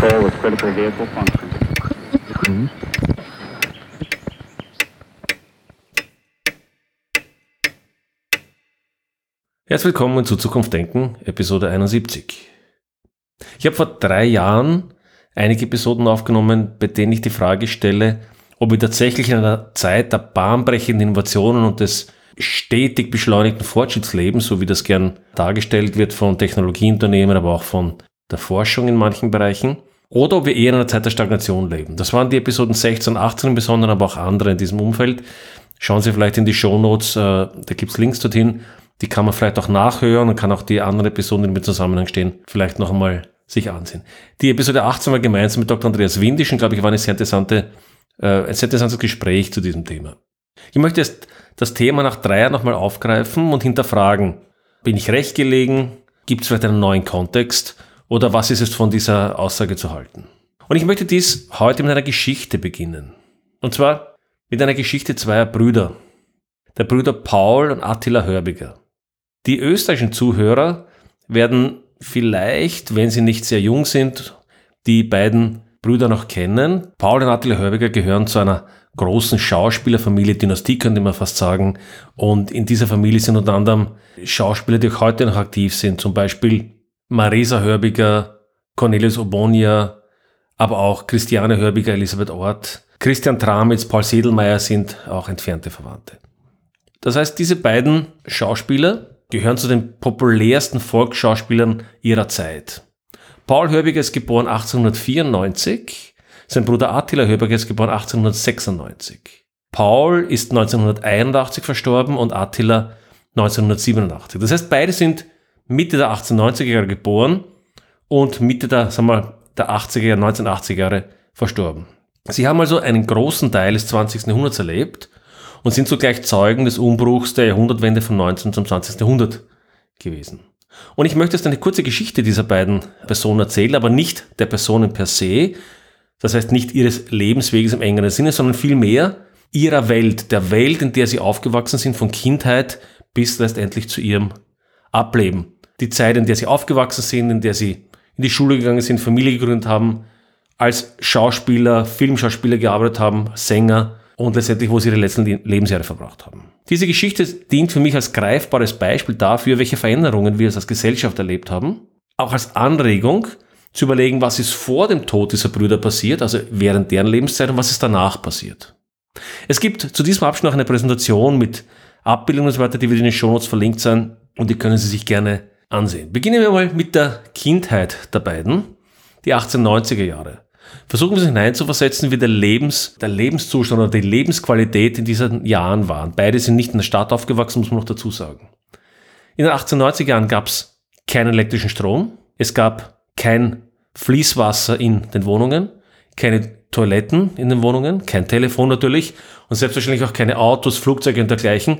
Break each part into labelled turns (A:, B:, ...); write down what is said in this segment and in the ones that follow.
A: 4 with critical vehicle function.
B: Herzlich willkommen zu Zukunft Denken, Episode 71. Ich habe vor drei Jahren einige Episoden aufgenommen, bei denen ich die Frage stelle, ob wir tatsächlich in einer Zeit der bahnbrechenden Innovationen und des stetig beschleunigten Fortschritts leben, so wie das gern dargestellt wird von Technologieunternehmen, aber auch von der Forschung in manchen Bereichen, oder ob wir eher in einer Zeit der Stagnation leben. Das waren die Episoden 16 und 18 im Besonderen, aber auch andere in diesem Umfeld. Schauen Sie vielleicht in die Show Notes, äh, da gibt's Links dorthin. Die kann man vielleicht auch nachhören und kann auch die anderen Episoden, die mit Zusammenhang stehen, vielleicht noch einmal sich ansehen. Die Episode 18 war gemeinsam mit Dr. Andreas Windisch und glaube ich war eine sehr interessante, äh, ein sehr interessantes Gespräch zu diesem Thema. Ich möchte jetzt das Thema nach drei Jahren nochmal aufgreifen und hinterfragen, bin ich recht gelegen? Gibt es vielleicht einen neuen Kontext? Oder was ist es von dieser Aussage zu halten? Und ich möchte dies heute mit einer Geschichte beginnen. Und zwar mit einer Geschichte zweier Brüder. Der Brüder Paul und Attila Hörbiger. Die österreichischen Zuhörer werden vielleicht, wenn sie nicht sehr jung sind, die beiden Brüder noch kennen. Paul und Attila Hörbiger gehören zu einer großen Schauspielerfamilie, Dynastie könnte man fast sagen. Und in dieser Familie sind unter anderem Schauspieler, die auch heute noch aktiv sind. Zum Beispiel Marisa Hörbiger, Cornelius Obonia, aber auch Christiane Hörbiger, Elisabeth Ort, Christian Tramitz, Paul Sedelmeier sind auch entfernte Verwandte. Das heißt, diese beiden Schauspieler gehören zu den populärsten Volksschauspielern ihrer Zeit. Paul Hörbiger ist geboren 1894, sein Bruder Attila Hörbiger ist geboren 1896. Paul ist 1981 verstorben und Attila 1987. Das heißt, beide sind Mitte der 1890er Jahre geboren und Mitte der, sagen wir, der 80er Jahre, 1980er Jahre verstorben. Sie haben also einen großen Teil des 20. Jahrhunderts erlebt und sind zugleich Zeugen des Umbruchs der Jahrhundertwende vom 19. zum 20. Jahrhundert gewesen. Und ich möchte jetzt eine kurze Geschichte dieser beiden Personen erzählen, aber nicht der Personen per se, das heißt nicht ihres Lebensweges im engeren Sinne, sondern vielmehr ihrer Welt, der Welt, in der sie aufgewachsen sind, von Kindheit bis letztendlich zu ihrem Ableben. Die Zeit, in der sie aufgewachsen sind, in der sie in die Schule gegangen sind, Familie gegründet haben, als Schauspieler, Filmschauspieler gearbeitet haben, Sänger und letztendlich, wo sie ihre letzten Lebensjahre verbracht haben. Diese Geschichte dient für mich als greifbares Beispiel dafür, welche Veränderungen wir als Gesellschaft erlebt haben, auch als Anregung zu überlegen, was ist vor dem Tod dieser Brüder passiert, also während deren Lebenszeit und was ist danach passiert. Es gibt zu diesem Abschnitt noch eine Präsentation mit Abbildungen und so weiter, die wird in den Shownotes verlinkt sein und die können Sie sich gerne ansehen. Beginnen wir mal mit der Kindheit der beiden, die 1890er Jahre. Versuchen wir uns hineinzuversetzen, wie der, Lebens, der Lebenszustand oder die Lebensqualität in diesen Jahren waren. Beide sind nicht in der Stadt aufgewachsen, muss man noch dazu sagen. In den 1890er Jahren gab es keinen elektrischen Strom, es gab kein Fließwasser in den Wohnungen, keine Toiletten in den Wohnungen, kein Telefon natürlich und selbstverständlich auch keine Autos, Flugzeuge und dergleichen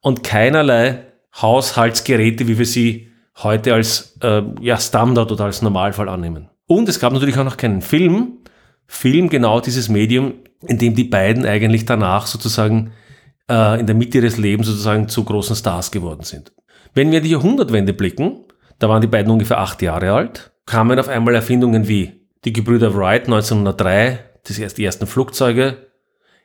B: und keinerlei Haushaltsgeräte, wie wir sie heute als äh, ja, Standard oder als Normalfall annehmen. Und es gab natürlich auch noch keinen Film. Film, genau dieses Medium, in dem die beiden eigentlich danach sozusagen äh, in der Mitte ihres Lebens sozusagen zu großen Stars geworden sind. Wenn wir in die Jahrhundertwende blicken, da waren die beiden ungefähr acht Jahre alt, kamen auf einmal Erfindungen wie die Gebrüder Wright 1903, das erst die ersten Flugzeuge,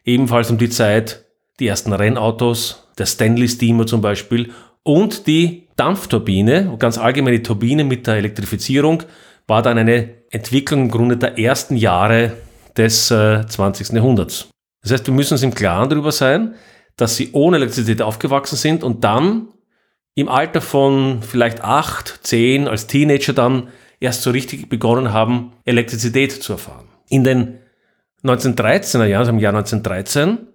B: ebenfalls um die Zeit die ersten Rennautos, der Stanley Steamer zum Beispiel und die Dampfturbine, ganz allgemein die Turbine mit der Elektrifizierung, war dann eine Entwicklung im Grunde der ersten Jahre des äh, 20. Jahrhunderts. Das heißt, wir müssen uns im Klaren darüber sein, dass sie ohne Elektrizität aufgewachsen sind und dann im Alter von vielleicht acht, zehn, als Teenager dann erst so richtig begonnen haben, Elektrizität zu erfahren. In den 1913er Jahren, also im Jahr 1913,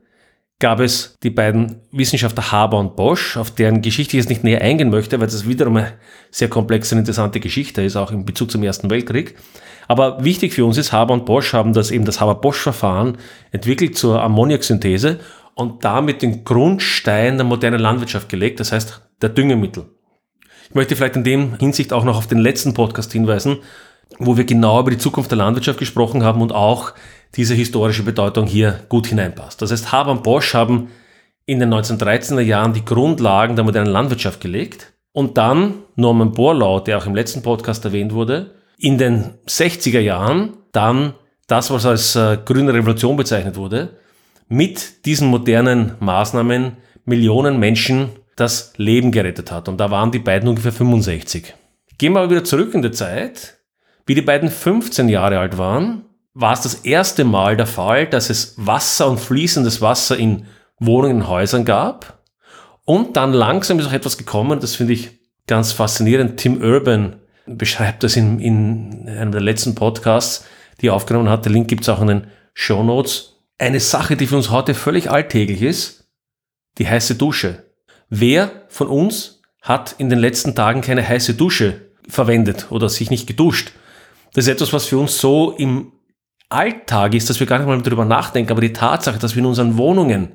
B: gab es die beiden Wissenschaftler Haber und Bosch, auf deren Geschichte ich jetzt nicht näher eingehen möchte, weil das wiederum eine sehr komplexe und interessante Geschichte ist, auch in Bezug zum Ersten Weltkrieg. Aber wichtig für uns ist, Haber und Bosch haben das eben das Haber-Bosch-Verfahren entwickelt zur Ammoniaksynthese und damit den Grundstein der modernen Landwirtschaft gelegt, das heißt der Düngemittel. Ich möchte vielleicht in dem Hinsicht auch noch auf den letzten Podcast hinweisen, wo wir genau über die Zukunft der Landwirtschaft gesprochen haben und auch diese historische Bedeutung hier gut hineinpasst. Das heißt, Haber und Bosch haben in den 1913er Jahren die Grundlagen der modernen Landwirtschaft gelegt und dann Norman Borlaug, der auch im letzten Podcast erwähnt wurde, in den 60er Jahren dann das, was als äh, grüne Revolution bezeichnet wurde, mit diesen modernen Maßnahmen Millionen Menschen das Leben gerettet hat. Und da waren die beiden ungefähr 65. Gehen wir aber wieder zurück in die Zeit. Wie die beiden 15 Jahre alt waren, war es das erste Mal der Fall, dass es Wasser und fließendes Wasser in Wohnungen und Häusern gab. Und dann langsam ist auch etwas gekommen, das finde ich ganz faszinierend. Tim Urban beschreibt das in, in einem der letzten Podcasts, die er aufgenommen hat. Der Link gibt es auch in den Show Notes. Eine Sache, die für uns heute völlig alltäglich ist, die heiße Dusche. Wer von uns hat in den letzten Tagen keine heiße Dusche verwendet oder sich nicht geduscht? Das ist etwas, was für uns so im Alltag ist, dass wir gar nicht mal darüber nachdenken, aber die Tatsache, dass wir in unseren Wohnungen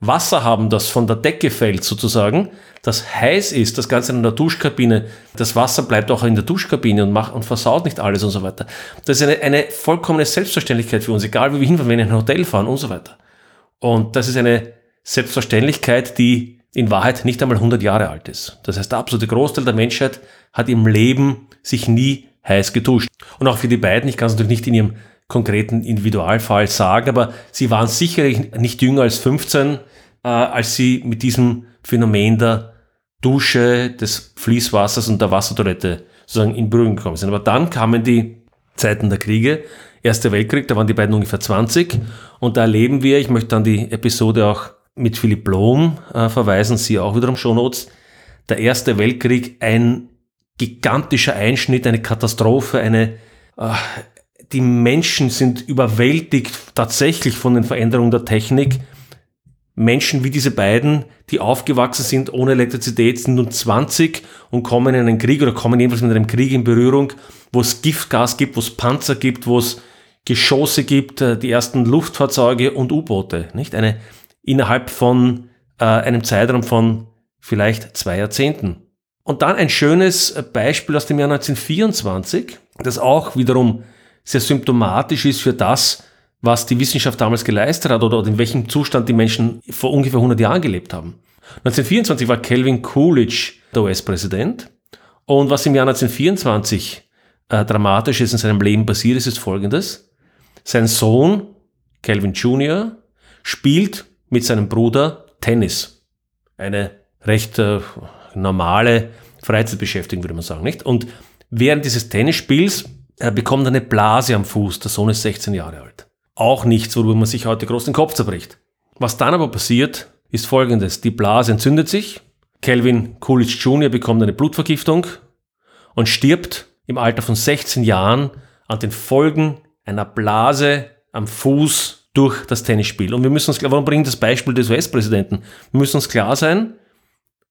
B: Wasser haben, das von der Decke fällt sozusagen, das heiß ist, das Ganze in der Duschkabine, das Wasser bleibt auch in der Duschkabine und macht und versaut nicht alles und so weiter. Das ist eine, eine vollkommene Selbstverständlichkeit für uns, egal wie wir hinfahren, wenn wir in ein Hotel fahren und so weiter. Und das ist eine Selbstverständlichkeit, die in Wahrheit nicht einmal 100 Jahre alt ist. Das heißt, der absolute Großteil der Menschheit hat im Leben sich nie heiß geduscht. Und auch für die beiden, ich kann es natürlich nicht in ihrem konkreten Individualfall sagen, aber sie waren sicherlich nicht jünger als 15, äh, als sie mit diesem Phänomen der Dusche, des Fließwassers und der Wassertoilette sozusagen in Berührung gekommen sind. Aber dann kamen die Zeiten der Kriege, Erster Weltkrieg, da waren die beiden ungefähr 20 und da erleben wir, ich möchte an die Episode auch mit Philipp Blom äh, verweisen, Sie auch wiederum Shownotes, der Erste Weltkrieg ein gigantischer Einschnitt, eine Katastrophe, eine, äh, die Menschen sind überwältigt tatsächlich von den Veränderungen der Technik. Menschen wie diese beiden, die aufgewachsen sind ohne Elektrizität, sind nun 20 und kommen in einen Krieg oder kommen jedenfalls mit einem Krieg in Berührung, wo es Giftgas gibt, wo es Panzer gibt, wo es Geschosse gibt, äh, die ersten Luftfahrzeuge und U-Boote. Nicht eine innerhalb von äh, einem Zeitraum von vielleicht zwei Jahrzehnten. Und dann ein schönes Beispiel aus dem Jahr 1924, das auch wiederum sehr symptomatisch ist für das, was die Wissenschaft damals geleistet hat oder in welchem Zustand die Menschen vor ungefähr 100 Jahren gelebt haben. 1924 war Calvin Coolidge der US-Präsident und was im Jahr 1924 äh, dramatisch ist in seinem Leben passiert ist, ist folgendes. Sein Sohn, Calvin Jr., spielt mit seinem Bruder Tennis. Eine recht äh, normale Freizeitbeschäftigung, würde man sagen, nicht? Und während dieses Tennisspiels er bekommt eine Blase am Fuß. Der Sohn ist 16 Jahre alt. Auch nichts, worüber man sich heute groß den Kopf zerbricht. Was dann aber passiert, ist folgendes. Die Blase entzündet sich. Calvin Coolidge Jr. bekommt eine Blutvergiftung und stirbt im Alter von 16 Jahren an den Folgen einer Blase am Fuß durch das Tennisspiel. Und wir müssen uns, warum bringe ich das Beispiel des US-Präsidenten? Wir müssen uns klar sein,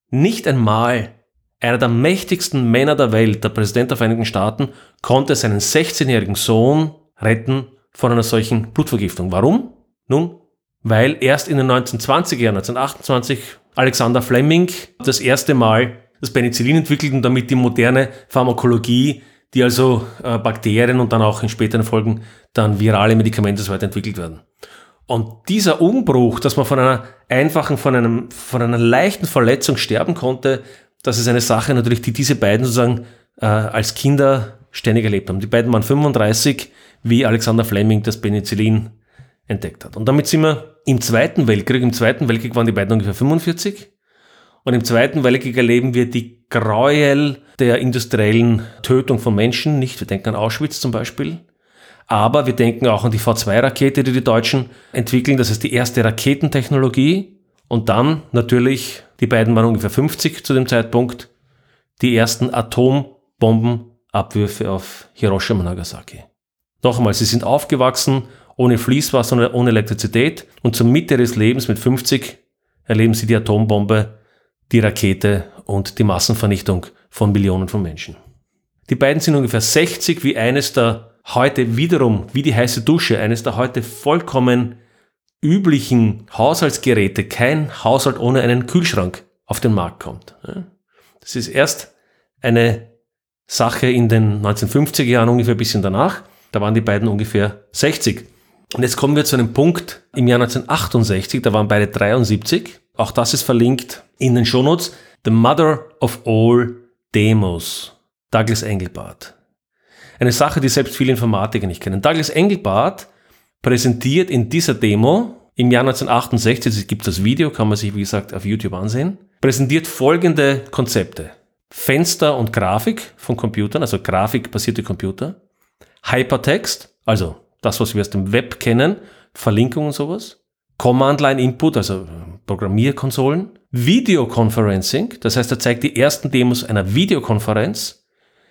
B: nicht einmal einer der mächtigsten Männer der Welt, der Präsident der Vereinigten Staaten, konnte seinen 16-jährigen Sohn retten von einer solchen Blutvergiftung. Warum? Nun, weil erst in den 1920er Jahren, 1928, Alexander Fleming das erste Mal das Penicillin entwickelt und damit die moderne Pharmakologie, die also äh, Bakterien und dann auch in späteren Folgen dann virale Medikamente so weiterentwickelt werden. Und dieser Umbruch, dass man von einer einfachen, von, einem, von einer leichten Verletzung sterben konnte, das ist eine Sache natürlich, die diese beiden sozusagen äh, als Kinder ständig erlebt haben. Die beiden waren 35, wie Alexander Fleming das Penicillin entdeckt hat. Und damit sind wir im Zweiten Weltkrieg. Im Zweiten Weltkrieg waren die beiden ungefähr 45. Und im Zweiten Weltkrieg erleben wir die Gräuel der industriellen Tötung von Menschen. Nicht, wir denken an Auschwitz zum Beispiel. Aber wir denken auch an die V2-Rakete, die die Deutschen entwickeln. Das ist die erste Raketentechnologie. Und dann natürlich die beiden waren ungefähr 50 zu dem Zeitpunkt. Die ersten Atombombenabwürfe auf Hiroshima und Nagasaki. Noch einmal, sie sind aufgewachsen ohne Fließwasser und ohne Elektrizität und zur Mitte ihres Lebens mit 50 erleben sie die Atombombe, die Rakete und die Massenvernichtung von Millionen von Menschen. Die beiden sind ungefähr 60, wie eines der heute wiederum, wie die heiße Dusche, eines der heute vollkommen üblichen Haushaltsgeräte kein Haushalt ohne einen Kühlschrank auf den Markt kommt. Das ist erst eine Sache in den 1950er Jahren ungefähr ein bisschen danach. Da waren die beiden ungefähr 60. Und jetzt kommen wir zu einem Punkt im Jahr 1968, da waren beide 73. Auch das ist verlinkt in den Shownotes. The Mother of All Demos, Douglas Engelbart. Eine Sache, die selbst viele Informatiker nicht kennen. Douglas Engelbart präsentiert in dieser Demo im Jahr 1968, es gibt das Video, kann man sich wie gesagt auf YouTube ansehen, präsentiert folgende Konzepte. Fenster und Grafik von Computern, also grafikbasierte Computer. Hypertext, also das, was wir aus dem Web kennen, Verlinkung und sowas. Command-Line-Input, also Programmierkonsolen. Videoconferencing, das heißt, er zeigt die ersten Demos einer Videokonferenz.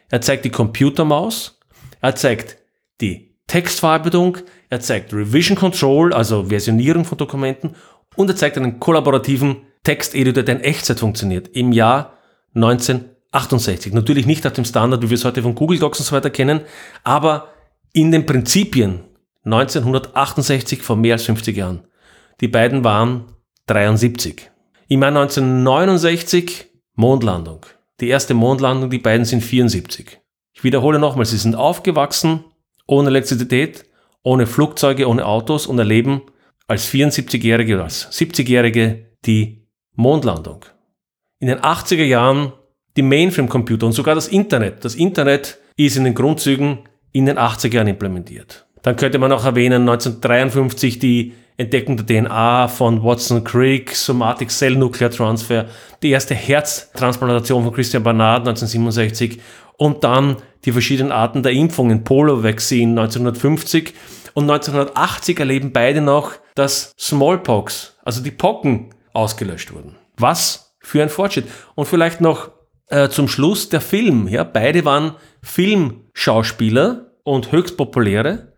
B: Er zeigt die Computermaus. Er zeigt die Textverarbeitung. Er zeigt Revision Control, also Versionierung von Dokumenten. Und er zeigt einen kollaborativen Texteditor, der in Echtzeit funktioniert. Im Jahr 1968. Natürlich nicht nach dem Standard, wie wir es heute von Google Docs und so weiter kennen, aber in den Prinzipien 1968 vor mehr als 50 Jahren. Die beiden waren 73. Im Jahr 1969 Mondlandung. Die erste Mondlandung, die beiden sind 74. Ich wiederhole nochmal, sie sind aufgewachsen ohne Elektrizität, ohne Flugzeuge, ohne Autos und erleben als 74-Jährige oder als 70-Jährige die Mondlandung. In den 80er Jahren die Mainframe-Computer und sogar das Internet. Das Internet ist in den Grundzügen in den 80er Jahren implementiert. Dann könnte man auch erwähnen 1953 die Entdeckung der DNA von Watson Crick, Somatic Cell Nuclear Transfer, die erste Herztransplantation von Christian Barnard 1967 und dann die verschiedenen Arten der Impfungen, Polio-Vaccine 1950 und 1980 erleben beide noch, dass Smallpox, also die Pocken, ausgelöscht wurden. Was für ein Fortschritt. Und vielleicht noch äh, zum Schluss der Film. Ja, beide waren Filmschauspieler und höchst populäre.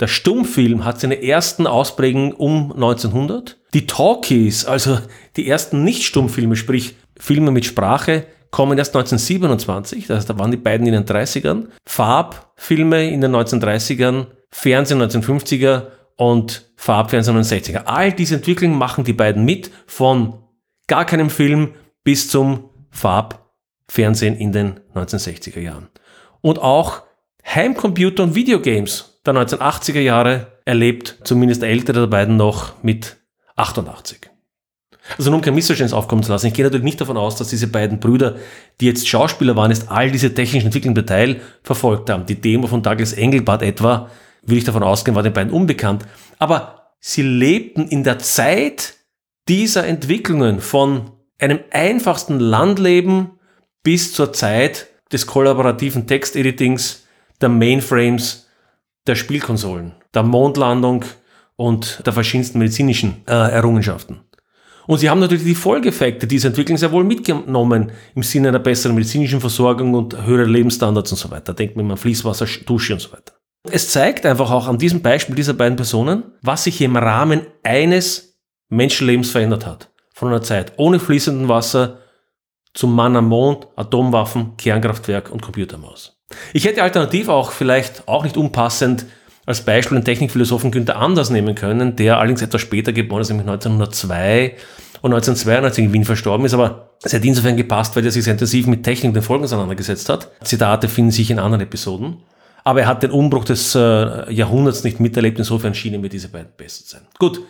B: Der Stummfilm hat seine ersten Ausprägungen um 1900. Die Talkies, also die ersten Nicht-Stummfilme, sprich Filme mit Sprache, kommen erst 1927, das heißt, da waren die beiden in den 30ern. Farbfilme in den 1930ern, Fernsehen 1950er und Farbfernsehen in den 60er. All diese Entwicklungen machen die beiden mit, von gar keinem Film bis zum Farbfernsehen in den 1960er Jahren. Und auch Heimcomputer und Videogames der 1980er Jahre erlebt, zumindest der ältere der beiden noch mit 88. Also nun kein Missverständnis aufkommen zu lassen. Ich gehe natürlich nicht davon aus, dass diese beiden Brüder, die jetzt Schauspieler waren, ist all diese technischen Entwicklungen im Detail verfolgt haben. Die Demo von Douglas Engelbart etwa, will ich davon ausgehen, war den beiden unbekannt. Aber sie lebten in der Zeit dieser Entwicklungen von einem einfachsten Landleben bis zur Zeit des kollaborativen Texteditings, der Mainframes der Spielkonsolen, der Mondlandung und der verschiedensten medizinischen äh, Errungenschaften. Und sie haben natürlich die Folgeeffekte dieser Entwicklung sehr wohl mitgenommen im Sinne einer besseren medizinischen Versorgung und höherer Lebensstandards und so weiter. Denkt man an Fließwasser, Dusche und so weiter. Es zeigt einfach auch an diesem Beispiel dieser beiden Personen, was sich im Rahmen eines Menschenlebens verändert hat. Von einer Zeit ohne fließenden Wasser zum Mann am Mond, Atomwaffen, Kernkraftwerk und Computermaus. Ich hätte alternativ auch vielleicht auch nicht unpassend als Beispiel den Technikphilosophen Günther Anders nehmen können, der allerdings etwas später geboren ist, nämlich 1902 und 1992 in Wien verstorben ist, aber es hat insofern gepasst, weil er sich sehr intensiv mit Technik und den Folgen auseinandergesetzt hat. Zitate finden sich in anderen Episoden. Aber er hat den Umbruch des äh, Jahrhunderts nicht miterlebt, insofern schienen mir diese beiden besser sein. Gut,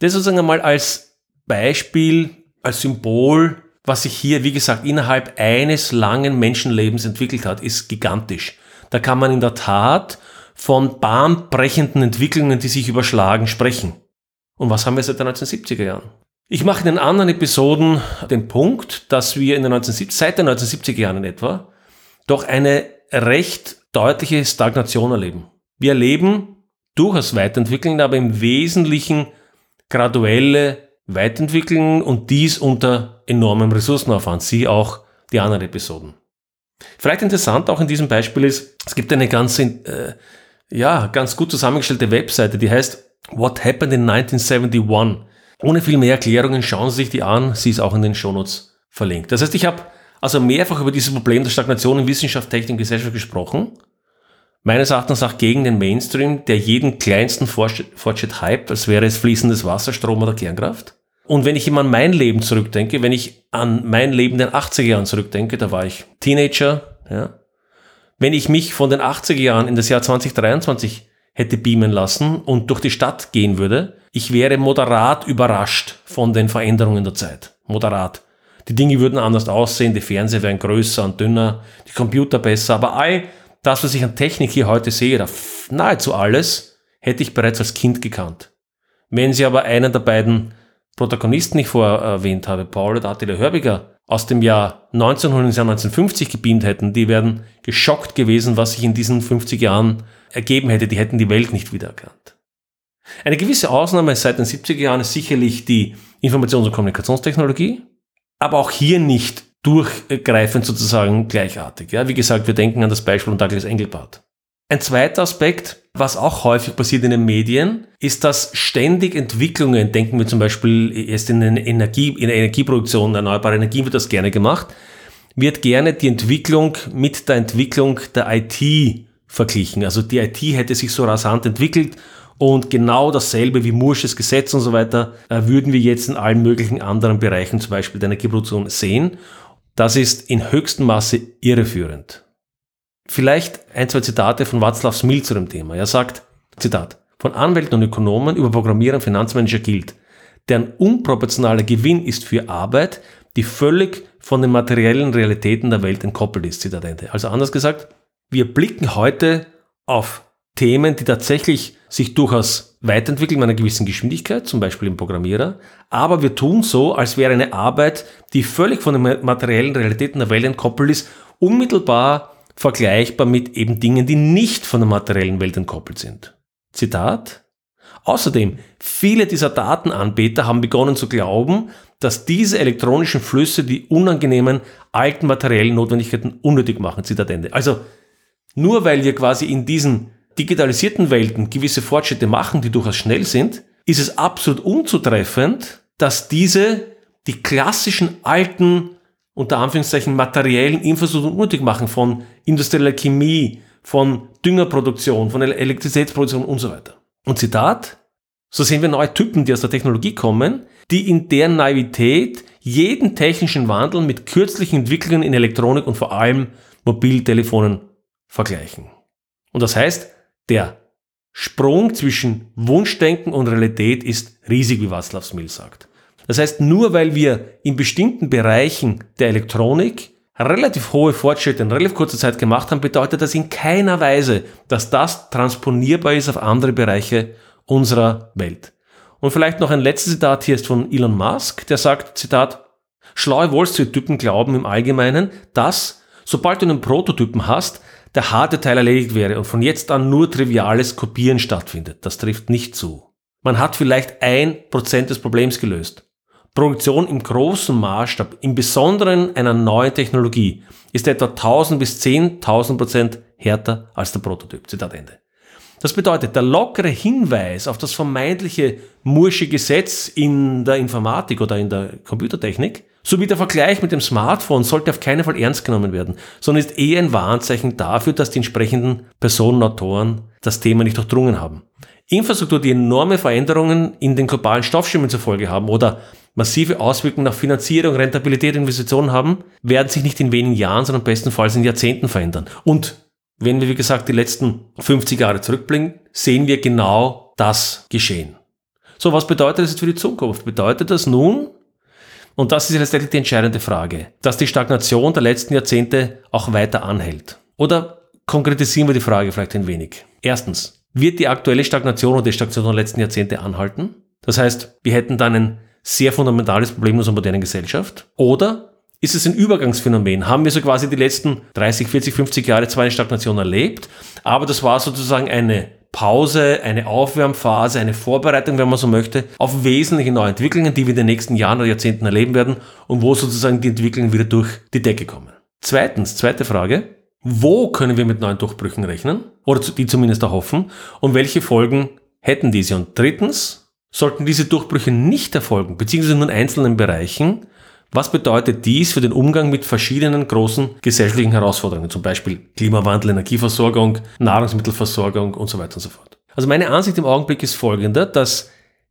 B: das sozusagen einmal als Beispiel, als Symbol was sich hier, wie gesagt, innerhalb eines langen Menschenlebens entwickelt hat, ist gigantisch. Da kann man in der Tat von bahnbrechenden Entwicklungen, die sich überschlagen, sprechen. Und was haben wir seit den 1970er Jahren? Ich mache in den anderen Episoden den Punkt, dass wir in den 1970, seit den 1970er Jahren etwa doch eine recht deutliche Stagnation erleben. Wir erleben durchaus Weiterentwicklungen, aber im Wesentlichen graduelle weiterentwickeln und dies unter enormem Ressourcenaufwand. Sie auch die anderen Episoden. Vielleicht interessant auch in diesem Beispiel ist, es gibt eine ganz, äh, ja, ganz gut zusammengestellte Webseite, die heißt What Happened in 1971. Ohne viel mehr Erklärungen schauen Sie sich die an. Sie ist auch in den Shownotes verlinkt. Das heißt, ich habe also mehrfach über dieses Problem der Stagnation in Wissenschaft, Technik und Gesellschaft gesprochen. Meines Erachtens auch gegen den Mainstream, der jeden kleinsten Fortschritt, hype, als wäre es fließendes Wasser, Strom oder Kernkraft. Und wenn ich immer an mein Leben zurückdenke, wenn ich an mein Leben in den 80er Jahren zurückdenke, da war ich Teenager, ja. Wenn ich mich von den 80er Jahren in das Jahr 2023 hätte beamen lassen und durch die Stadt gehen würde, ich wäre moderat überrascht von den Veränderungen der Zeit. Moderat. Die Dinge würden anders aussehen, die Fernseher wären größer und dünner, die Computer besser, aber all Das, was ich an Technik hier heute sehe, nahezu alles, hätte ich bereits als Kind gekannt. Wenn Sie aber einen der beiden Protagonisten nicht vorher erwähnt habe, Paul oder Attila Hörbiger, aus dem Jahr 1900 ins Jahr 1950 gebeamt hätten, die wären geschockt gewesen, was sich in diesen 50 Jahren ergeben hätte. Die hätten die Welt nicht wiedererkannt. Eine gewisse Ausnahme seit den 70er Jahren ist sicherlich die Informations- und Kommunikationstechnologie, aber auch hier nicht durchgreifend sozusagen gleichartig. Ja, wie gesagt, wir denken an das Beispiel von Douglas Engelbart. Ein zweiter Aspekt, was auch häufig passiert in den Medien, ist, dass ständig Entwicklungen, denken wir zum Beispiel erst in, der Energie, in der Energieproduktion, erneuerbare Energien wird das gerne gemacht, wird gerne die Entwicklung mit der Entwicklung der IT verglichen. Also die IT hätte sich so rasant entwickelt und genau dasselbe wie Mursches Gesetz und so weiter äh, würden wir jetzt in allen möglichen anderen Bereichen, zum Beispiel der Energieproduktion, sehen. Das ist in höchstem Maße irreführend. Vielleicht ein, zwei Zitate von Václav Smil zu dem Thema. Er sagt, Zitat, von Anwälten und Ökonomen über Programmierer und Finanzmanager gilt, deren unproportionaler Gewinn ist für Arbeit, die völlig von den materiellen Realitäten der Welt entkoppelt ist. Zitat Ende. Also anders gesagt, wir blicken heute auf Themen, die tatsächlich sich durchaus weiterentwickeln mit einer gewissen Geschwindigkeit, zum Beispiel im Programmierer, aber wir tun so, als wäre eine Arbeit, die völlig von den materiellen Realitäten der Welt entkoppelt ist, unmittelbar vergleichbar mit eben Dingen, die nicht von der materiellen Welt entkoppelt sind. Zitat. Außerdem, viele dieser Datenanbieter haben begonnen zu glauben, dass diese elektronischen Flüsse die unangenehmen alten materiellen Notwendigkeiten unnötig machen. Zitat Ende. Also, nur weil wir quasi in diesen digitalisierten Welten gewisse Fortschritte machen, die durchaus schnell sind, ist es absolut unzutreffend, dass diese die klassischen alten unter Anführungszeichen materiellen Infrastrukturen unnötig machen von industrieller Chemie, von Düngerproduktion, von Elektrizitätsproduktion und so weiter. Und Zitat, so sehen wir neue Typen, die aus der Technologie kommen, die in deren Naivität jeden technischen Wandel mit kürzlichen Entwicklungen in Elektronik und vor allem Mobiltelefonen vergleichen. Und das heißt, der Sprung zwischen Wunschdenken und Realität ist riesig, wie Václav Smil sagt. Das heißt, nur weil wir in bestimmten Bereichen der Elektronik relativ hohe Fortschritte in relativ kurzer Zeit gemacht haben, bedeutet das in keiner Weise, dass das transponierbar ist auf andere Bereiche unserer Welt. Und vielleicht noch ein letztes Zitat hier ist von Elon Musk, der sagt, Zitat, schlaue Wall Street-Typen glauben im Allgemeinen, dass, sobald du einen Prototypen hast, der harte Teil erledigt wäre und von jetzt an nur triviales Kopieren stattfindet. Das trifft nicht zu. Man hat vielleicht ein Prozent des Problems gelöst. Produktion im großen Maßstab, im Besonderen einer neuen Technologie, ist etwa 1000 bis 10.000 Prozent härter als der Prototyp. Zitat Ende. Das bedeutet, der lockere Hinweis auf das vermeintliche Mursche Gesetz in der Informatik oder in der Computertechnik sowie der Vergleich mit dem Smartphone sollte auf keinen Fall ernst genommen werden, sondern ist eher ein Warnzeichen dafür, dass die entsprechenden Personen, Autoren das Thema nicht durchdrungen haben. Infrastruktur, die enorme Veränderungen in den globalen Stoffschirmen zur Folge haben oder massive Auswirkungen auf Finanzierung, Rentabilität, Investitionen haben, werden sich nicht in wenigen Jahren, sondern bestenfalls in Jahrzehnten verändern. Und wenn wir, wie gesagt, die letzten 50 Jahre zurückblicken, sehen wir genau das geschehen. So, was bedeutet das jetzt für die Zukunft? Bedeutet das nun, und das ist letztendlich die entscheidende Frage, dass die Stagnation der letzten Jahrzehnte auch weiter anhält? Oder konkretisieren wir die Frage vielleicht ein wenig? Erstens, wird die aktuelle Stagnation oder die Stagnation der letzten Jahrzehnte anhalten? Das heißt, wir hätten dann einen sehr fundamentales Problem unserer modernen Gesellschaft? Oder ist es ein Übergangsphänomen? Haben wir so quasi die letzten 30, 40, 50 Jahre zwar eine Stagnation erlebt, aber das war sozusagen eine Pause, eine Aufwärmphase, eine Vorbereitung, wenn man so möchte, auf wesentliche neue Entwicklungen, die wir in den nächsten Jahren oder Jahrzehnten erleben werden und wo sozusagen die Entwicklungen wieder durch die Decke kommen. Zweitens, zweite Frage, wo können wir mit neuen Durchbrüchen rechnen oder die zumindest erhoffen und welche Folgen hätten diese? Und drittens, Sollten diese Durchbrüche nicht erfolgen, beziehungsweise nur in einzelnen Bereichen, was bedeutet dies für den Umgang mit verschiedenen großen gesellschaftlichen Herausforderungen, zum Beispiel Klimawandel, Energieversorgung, Nahrungsmittelversorgung und so weiter und so fort? Also meine Ansicht im Augenblick ist folgende, dass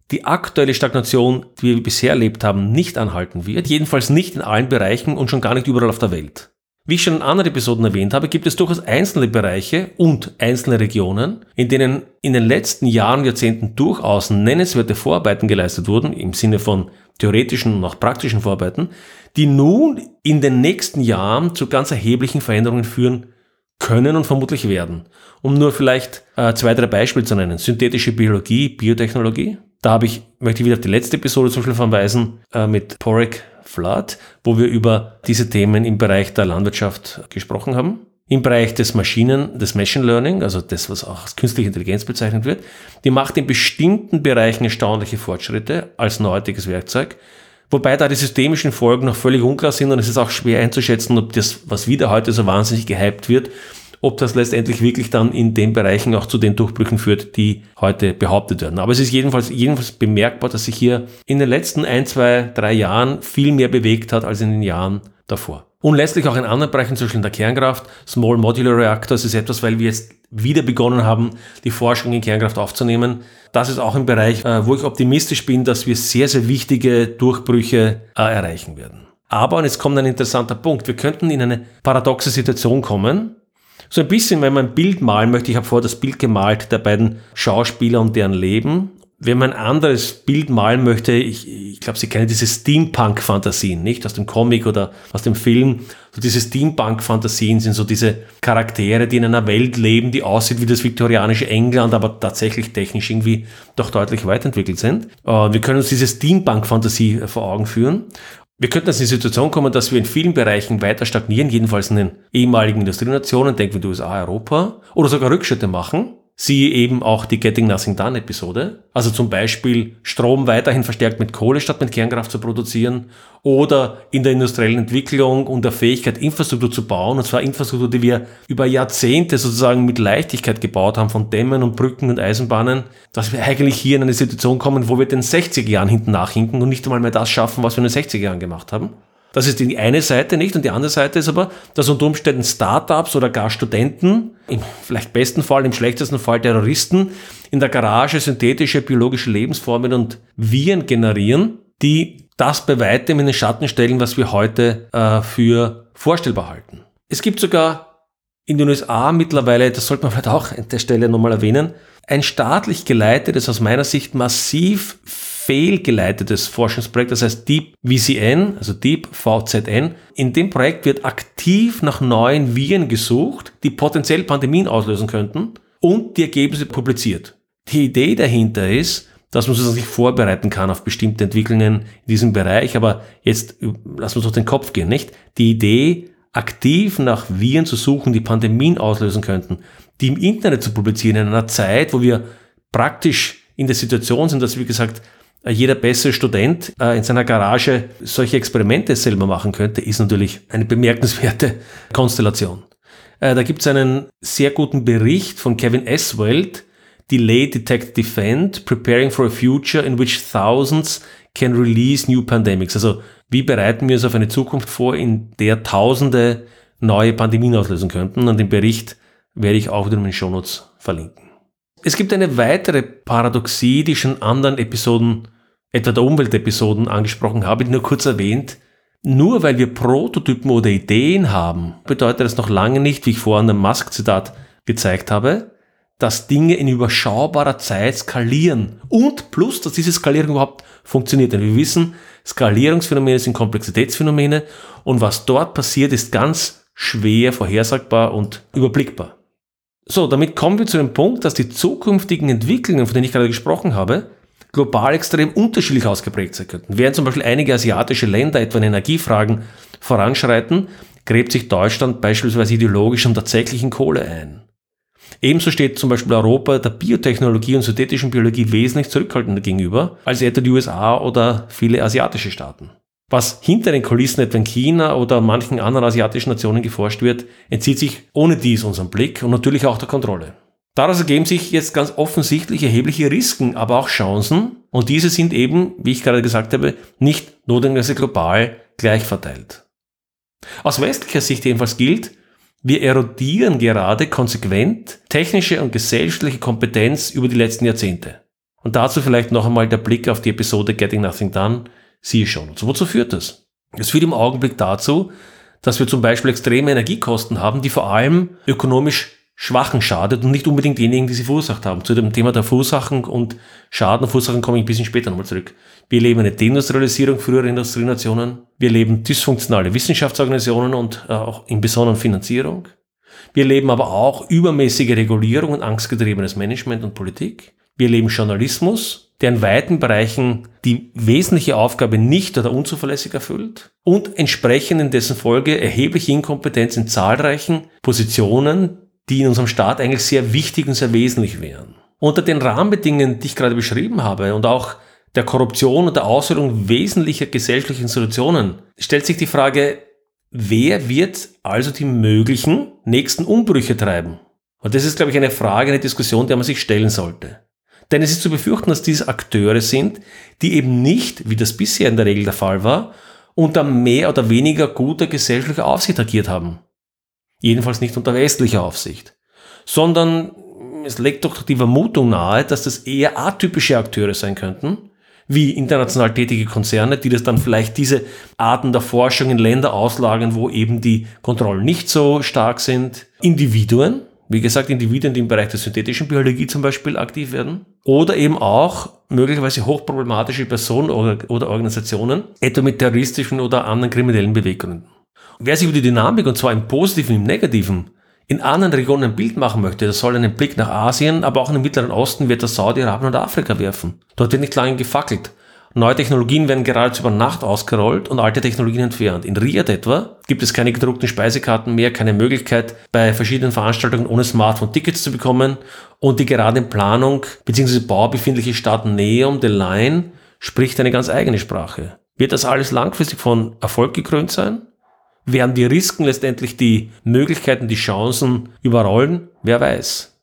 B: die aktuelle Stagnation, die wir bisher erlebt haben, nicht anhalten wird, jedenfalls nicht in allen Bereichen und schon gar nicht überall auf der Welt. Wie ich schon in anderen Episoden erwähnt habe, gibt es durchaus einzelne Bereiche und einzelne Regionen, in denen in den letzten Jahren, Jahrzehnten durchaus nennenswerte Vorarbeiten geleistet wurden, im Sinne von theoretischen und auch praktischen Vorarbeiten, die nun in den nächsten Jahren zu ganz erheblichen Veränderungen führen können und vermutlich werden. Um nur vielleicht äh, zwei, drei Beispiele zu nennen. Synthetische Biologie, Biotechnologie. Da habe ich, möchte ich wieder auf die letzte Episode zum Beispiel verweisen äh, mit Porrick Flood, wo wir über diese Themen im Bereich der Landwirtschaft gesprochen haben. Im Bereich des Maschinen, des Machine Learning, also das, was auch als künstliche Intelligenz bezeichnet wird, die macht in bestimmten Bereichen erstaunliche Fortschritte als neuartiges Werkzeug. Wobei da die systemischen Folgen noch völlig unklar sind und es ist auch schwer einzuschätzen, ob das, was wieder heute so wahnsinnig gehypt wird, ob das letztendlich wirklich dann in den Bereichen auch zu den Durchbrüchen führt, die heute behauptet werden. Aber es ist jedenfalls, jedenfalls bemerkbar, dass sich hier in den letzten ein, zwei, drei Jahren viel mehr bewegt hat als in den Jahren davor. Und letztlich auch in anderen Bereichen, zum Beispiel in der Kernkraft, Small Modular Reactors ist etwas, weil wir jetzt wieder begonnen haben, die Forschung in Kernkraft aufzunehmen. Das ist auch ein Bereich, äh, wo ich optimistisch bin, dass wir sehr, sehr wichtige Durchbrüche äh, erreichen werden. Aber, und jetzt kommt ein interessanter Punkt, wir könnten in eine paradoxe Situation kommen, so ein bisschen, wenn man ein Bild malen möchte, ich habe vorher das Bild gemalt der beiden Schauspieler und deren Leben. Wenn man ein anderes Bild malen möchte, ich, ich glaube, Sie kennen diese Steampunk-Fantasien, nicht? Aus dem Comic oder aus dem Film. So diese Steampunk-Fantasien sind so diese Charaktere, die in einer Welt leben, die aussieht wie das viktorianische England, aber tatsächlich technisch irgendwie doch deutlich weiterentwickelt sind. Wir können uns diese Steampunk-Fantasie vor Augen führen. Wir könnten also in die Situation kommen, dass wir in vielen Bereichen weiter stagnieren, jedenfalls in den ehemaligen Industrienationen, denken wir die USA, Europa, oder sogar Rückschritte machen. Siehe eben auch die Getting Nothing Done Episode. Also zum Beispiel Strom weiterhin verstärkt mit Kohle statt mit Kernkraft zu produzieren oder in der industriellen Entwicklung und der Fähigkeit, Infrastruktur zu bauen, und zwar Infrastruktur, die wir über Jahrzehnte sozusagen mit Leichtigkeit gebaut haben, von Dämmen und Brücken und Eisenbahnen, dass wir eigentlich hier in eine Situation kommen, wo wir den 60er Jahren hinten nachhinken und nicht einmal mehr das schaffen, was wir in den 60er Jahren gemacht haben. Das ist die eine Seite nicht. Und die andere Seite ist aber, dass unter Umständen Startups oder gar Studenten, im vielleicht besten Fall, im schlechtesten Fall Terroristen, in der Garage synthetische biologische Lebensformen und Viren generieren, die das bei weitem in den Schatten stellen, was wir heute äh, für vorstellbar halten. Es gibt sogar in den USA mittlerweile, das sollte man vielleicht auch an der Stelle nochmal erwähnen, ein staatlich geleitetes, aus meiner Sicht massiv fehlgeleitetes Forschungsprojekt, das heißt Deep VCN, also Deep VZN. In dem Projekt wird aktiv nach neuen Viren gesucht, die potenziell Pandemien auslösen könnten und die Ergebnisse publiziert. Die Idee dahinter ist, dass man sich vorbereiten kann auf bestimmte Entwicklungen in diesem Bereich, aber jetzt lassen wir uns auf den Kopf gehen, nicht? Die Idee, aktiv nach Viren zu suchen, die Pandemien auslösen könnten, die im Internet zu publizieren in einer Zeit, wo wir praktisch in der Situation sind, dass, wie gesagt, äh, jeder bessere Student äh, in seiner Garage solche Experimente selber machen könnte, ist natürlich eine bemerkenswerte Konstellation. Äh, da gibt es einen sehr guten Bericht von Kevin Eswelt, Delay, Detect, Defend, Preparing for a Future in which thousands can release new pandemics. Also wie bereiten wir uns auf eine Zukunft vor, in der Tausende neue Pandemien auslösen könnten? Und den Bericht werde ich auch wieder in den Shownotes verlinken. Es gibt eine weitere Paradoxie, die schon in anderen Episoden, etwa der Umweltepisoden angesprochen habe, nur kurz erwähnt. Nur weil wir Prototypen oder Ideen haben, bedeutet das noch lange nicht, wie ich vorhin im Musk-Zitat gezeigt habe, dass Dinge in überschaubarer Zeit skalieren und plus, dass diese Skalierung überhaupt funktioniert. Denn wir wissen, Skalierungsphänomene sind Komplexitätsphänomene und was dort passiert, ist ganz schwer vorhersagbar und überblickbar. So, damit kommen wir zu dem Punkt, dass die zukünftigen Entwicklungen, von denen ich gerade gesprochen habe, global extrem unterschiedlich ausgeprägt sein könnten. Während zum Beispiel einige asiatische Länder etwa in Energiefragen voranschreiten, gräbt sich Deutschland beispielsweise ideologisch um tatsächlichen Kohle ein. Ebenso steht zum Beispiel Europa der Biotechnologie und synthetischen Biologie wesentlich zurückhaltender gegenüber als etwa die USA oder viele asiatische Staaten. Was hinter den Kulissen etwa in China oder manchen anderen asiatischen Nationen geforscht wird, entzieht sich ohne dies unserem Blick und natürlich auch der Kontrolle. Daraus ergeben sich jetzt ganz offensichtlich erhebliche Risiken, aber auch Chancen und diese sind eben, wie ich gerade gesagt habe, nicht notwendigerweise global gleich verteilt. Aus westlicher Sicht jedenfalls gilt, wir erodieren gerade konsequent technische und gesellschaftliche Kompetenz über die letzten Jahrzehnte. Und dazu vielleicht noch einmal der Blick auf die Episode Getting Nothing Done, siehe schon. Und wozu führt das? Es führt im Augenblick dazu, dass wir zum Beispiel extreme Energiekosten haben, die vor allem ökonomisch Schwachen schadet und nicht unbedingt denjenigen, die sie verursacht haben. Zu dem Thema der Verursachen und Schadenverursachen komme ich ein bisschen später nochmal zurück. Wir leben eine Deindustrialisierung früherer Industrienationen. Wir leben dysfunktionale Wissenschaftsorganisationen und äh, auch in besonderen Finanzierung. Wir erleben aber auch übermäßige Regulierung und angstgetriebenes Management und Politik. Wir erleben Journalismus, der in weiten Bereichen die wesentliche Aufgabe nicht oder unzuverlässig erfüllt und entsprechend in dessen Folge erhebliche Inkompetenz in zahlreichen Positionen, die in unserem Staat eigentlich sehr wichtig und sehr wesentlich wären. Unter den Rahmenbedingungen, die ich gerade beschrieben habe und auch der Korruption und der Ausführung wesentlicher gesellschaftlicher Institutionen stellt sich die Frage, wer wird also die möglichen nächsten Umbrüche treiben? Und das ist, glaube ich, eine Frage, eine Diskussion, der man sich stellen sollte. Denn es ist zu befürchten, dass dies Akteure sind, die eben nicht, wie das bisher in der Regel der Fall war, unter mehr oder weniger guter gesellschaftlicher Aufsicht agiert haben. Jedenfalls nicht unter westlicher Aufsicht. Sondern es legt doch die Vermutung nahe, dass das eher atypische Akteure sein könnten, wie international tätige Konzerne, die das dann vielleicht diese Arten der Forschung in Länder auslagern, wo eben die Kontrollen nicht so stark sind. Individuen, wie gesagt, Individuen, die im Bereich der synthetischen Biologie zum Beispiel aktiv werden. Oder eben auch möglicherweise hochproblematische Personen oder Organisationen, etwa mit terroristischen oder anderen kriminellen Beweggründen. Wer sich über die Dynamik, und zwar im Positiven, im Negativen, in anderen Regionen ein Bild machen möchte, der soll einen Blick nach Asien, aber auch in den Mittleren Osten wird er Saudi-Arabien und Afrika werfen. Dort wird nicht lange gefackelt. Neue Technologien werden geradezu über Nacht ausgerollt und alte Technologien entfernt. In Riyadh etwa gibt es keine gedruckten Speisekarten mehr, keine Möglichkeit, bei verschiedenen Veranstaltungen ohne Smartphone Tickets zu bekommen und die gerade in Planung bzw. Bau befindliche Stadt Neom, the Line, spricht eine ganz eigene Sprache. Wird das alles langfristig von Erfolg gekrönt sein? Werden die Risiken letztendlich die Möglichkeiten, die Chancen überrollen? Wer weiß.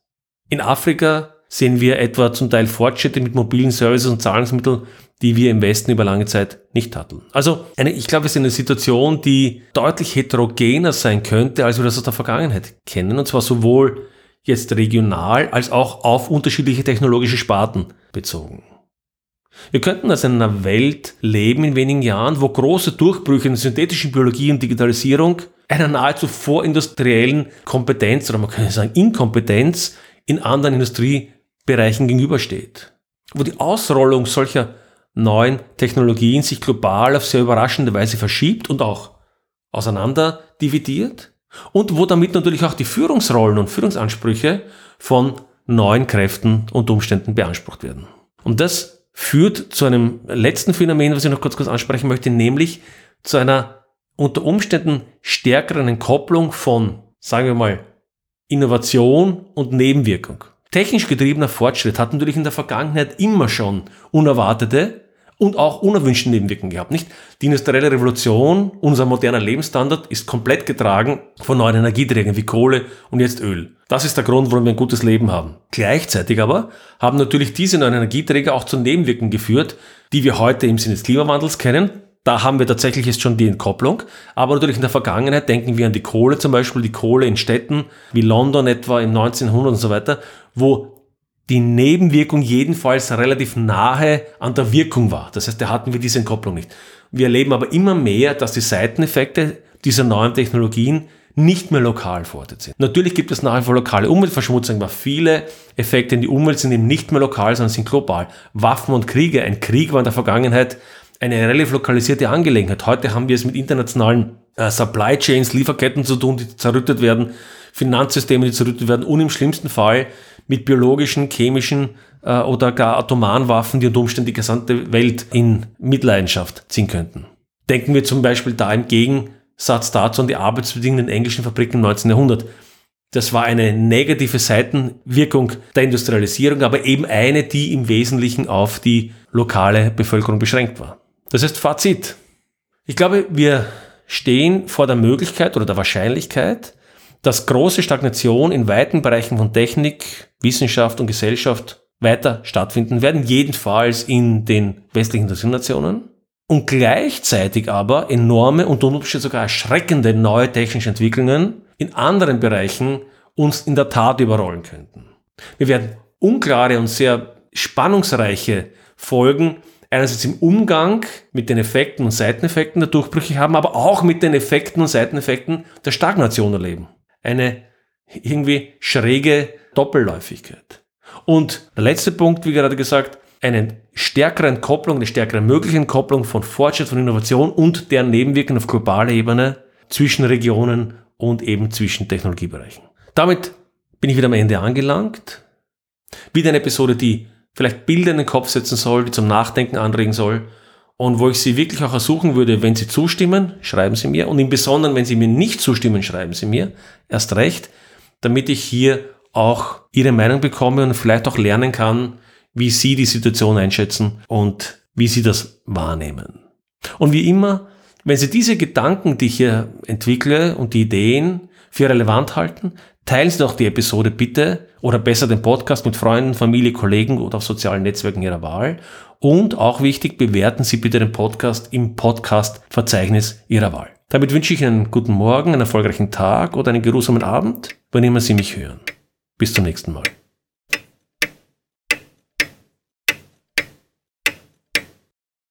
B: In Afrika sehen wir etwa zum Teil Fortschritte mit mobilen Services und Zahlungsmitteln, die wir im Westen über lange Zeit nicht hatten. Also eine, ich glaube, es ist eine Situation, die deutlich heterogener sein könnte, als wir das aus der Vergangenheit kennen, und zwar sowohl jetzt regional als auch auf unterschiedliche technologische Sparten bezogen. Wir könnten also in einer Welt leben in wenigen Jahren, wo große Durchbrüche in synthetischen Biologie und Digitalisierung einer nahezu vorindustriellen Kompetenz oder man könnte sagen Inkompetenz in anderen Industriebereichen gegenübersteht. Wo die Ausrollung solcher neuen Technologien sich global auf sehr überraschende Weise verschiebt und auch auseinander dividiert und wo damit natürlich auch die Führungsrollen und Führungsansprüche von neuen Kräften und Umständen beansprucht werden. Und das führt zu einem letzten Phänomen, was ich noch kurz, kurz ansprechen möchte, nämlich zu einer unter Umständen stärkeren Entkopplung von, sagen wir mal, Innovation und Nebenwirkung. Technisch getriebener Fortschritt hat natürlich in der Vergangenheit immer schon unerwartete und auch unerwünschte Nebenwirkungen gehabt. Nicht? Die industrielle Revolution, unser moderner Lebensstandard, ist komplett getragen von neuen Energieträgern wie Kohle und jetzt Öl. Das ist der Grund, warum wir ein gutes Leben haben. Gleichzeitig aber haben natürlich diese neuen Energieträger auch zu Nebenwirkungen geführt, die wir heute im Sinne des Klimawandels kennen. Da haben wir tatsächlich jetzt schon die Entkopplung. Aber natürlich in der Vergangenheit denken wir an die Kohle zum Beispiel, die Kohle in Städten wie London etwa im 1900 und so weiter, wo die Nebenwirkung jedenfalls relativ nahe an der Wirkung war. Das heißt, da hatten wir diese Entkopplung nicht. Wir erleben aber immer mehr, dass die Seiteneffekte dieser neuen Technologien nicht mehr lokal verortet sind. Natürlich gibt es nach wie vor lokale Umweltverschmutzung, aber viele Effekte in die Umwelt sind eben nicht mehr lokal, sondern sind global. Waffen und Kriege. Ein Krieg war in der Vergangenheit eine relativ lokalisierte Angelegenheit. Heute haben wir es mit internationalen äh, Supply Chains, Lieferketten zu tun, die zerrüttet werden, Finanzsysteme, die zerrüttet werden und im schlimmsten Fall mit biologischen, chemischen äh, oder gar atomaren Waffen, die unter Umständen die gesamte Welt in Mitleidenschaft ziehen könnten. Denken wir zum Beispiel da im Gegensatz dazu an die Arbeitsbedingungen in englischen Fabriken im 19. Jahrhundert. Das war eine negative Seitenwirkung der Industrialisierung, aber eben eine, die im Wesentlichen auf die lokale Bevölkerung beschränkt war. Das heißt Fazit. Ich glaube, wir stehen vor der Möglichkeit oder der Wahrscheinlichkeit, dass große Stagnation in weiten Bereichen von Technik, Wissenschaft und Gesellschaft weiter stattfinden werden, jedenfalls in den westlichen Industrienationen. Und gleichzeitig aber enorme und unter sogar erschreckende neue technische Entwicklungen in anderen Bereichen uns in der Tat überrollen könnten. Wir werden unklare und sehr spannungsreiche Folgen einerseits im Umgang mit den Effekten und Seiteneffekten der Durchbrüche haben, aber auch mit den Effekten und Seiteneffekten der Stagnation erleben eine irgendwie schräge Doppelläufigkeit. Und der letzte Punkt, wie gerade gesagt, eine stärkere Entkopplung, eine stärkere mögliche Entkopplung von Fortschritt, von Innovation und deren Nebenwirkungen auf globaler Ebene zwischen Regionen und eben zwischen Technologiebereichen. Damit bin ich wieder am Ende angelangt. Wieder eine Episode, die vielleicht Bilder in den Kopf setzen soll, die zum Nachdenken anregen soll und wo ich Sie wirklich auch ersuchen würde, wenn Sie zustimmen, schreiben Sie mir und im Besonderen, wenn Sie mir nicht zustimmen, schreiben Sie mir erst recht, damit ich hier auch Ihre Meinung bekomme und vielleicht auch lernen kann, wie Sie die Situation einschätzen und wie Sie das wahrnehmen. Und wie immer, wenn Sie diese Gedanken, die ich hier entwickle und die Ideen für relevant halten, teilen Sie doch die Episode bitte oder besser den Podcast mit Freunden, Familie, Kollegen oder auf sozialen Netzwerken Ihrer Wahl. Und auch wichtig, bewerten Sie bitte den Podcast im Podcast-Verzeichnis Ihrer Wahl. Damit wünsche ich Ihnen einen guten Morgen, einen erfolgreichen Tag oder einen geruhsamen Abend, wann immer Sie mich hören. Bis zum nächsten Mal.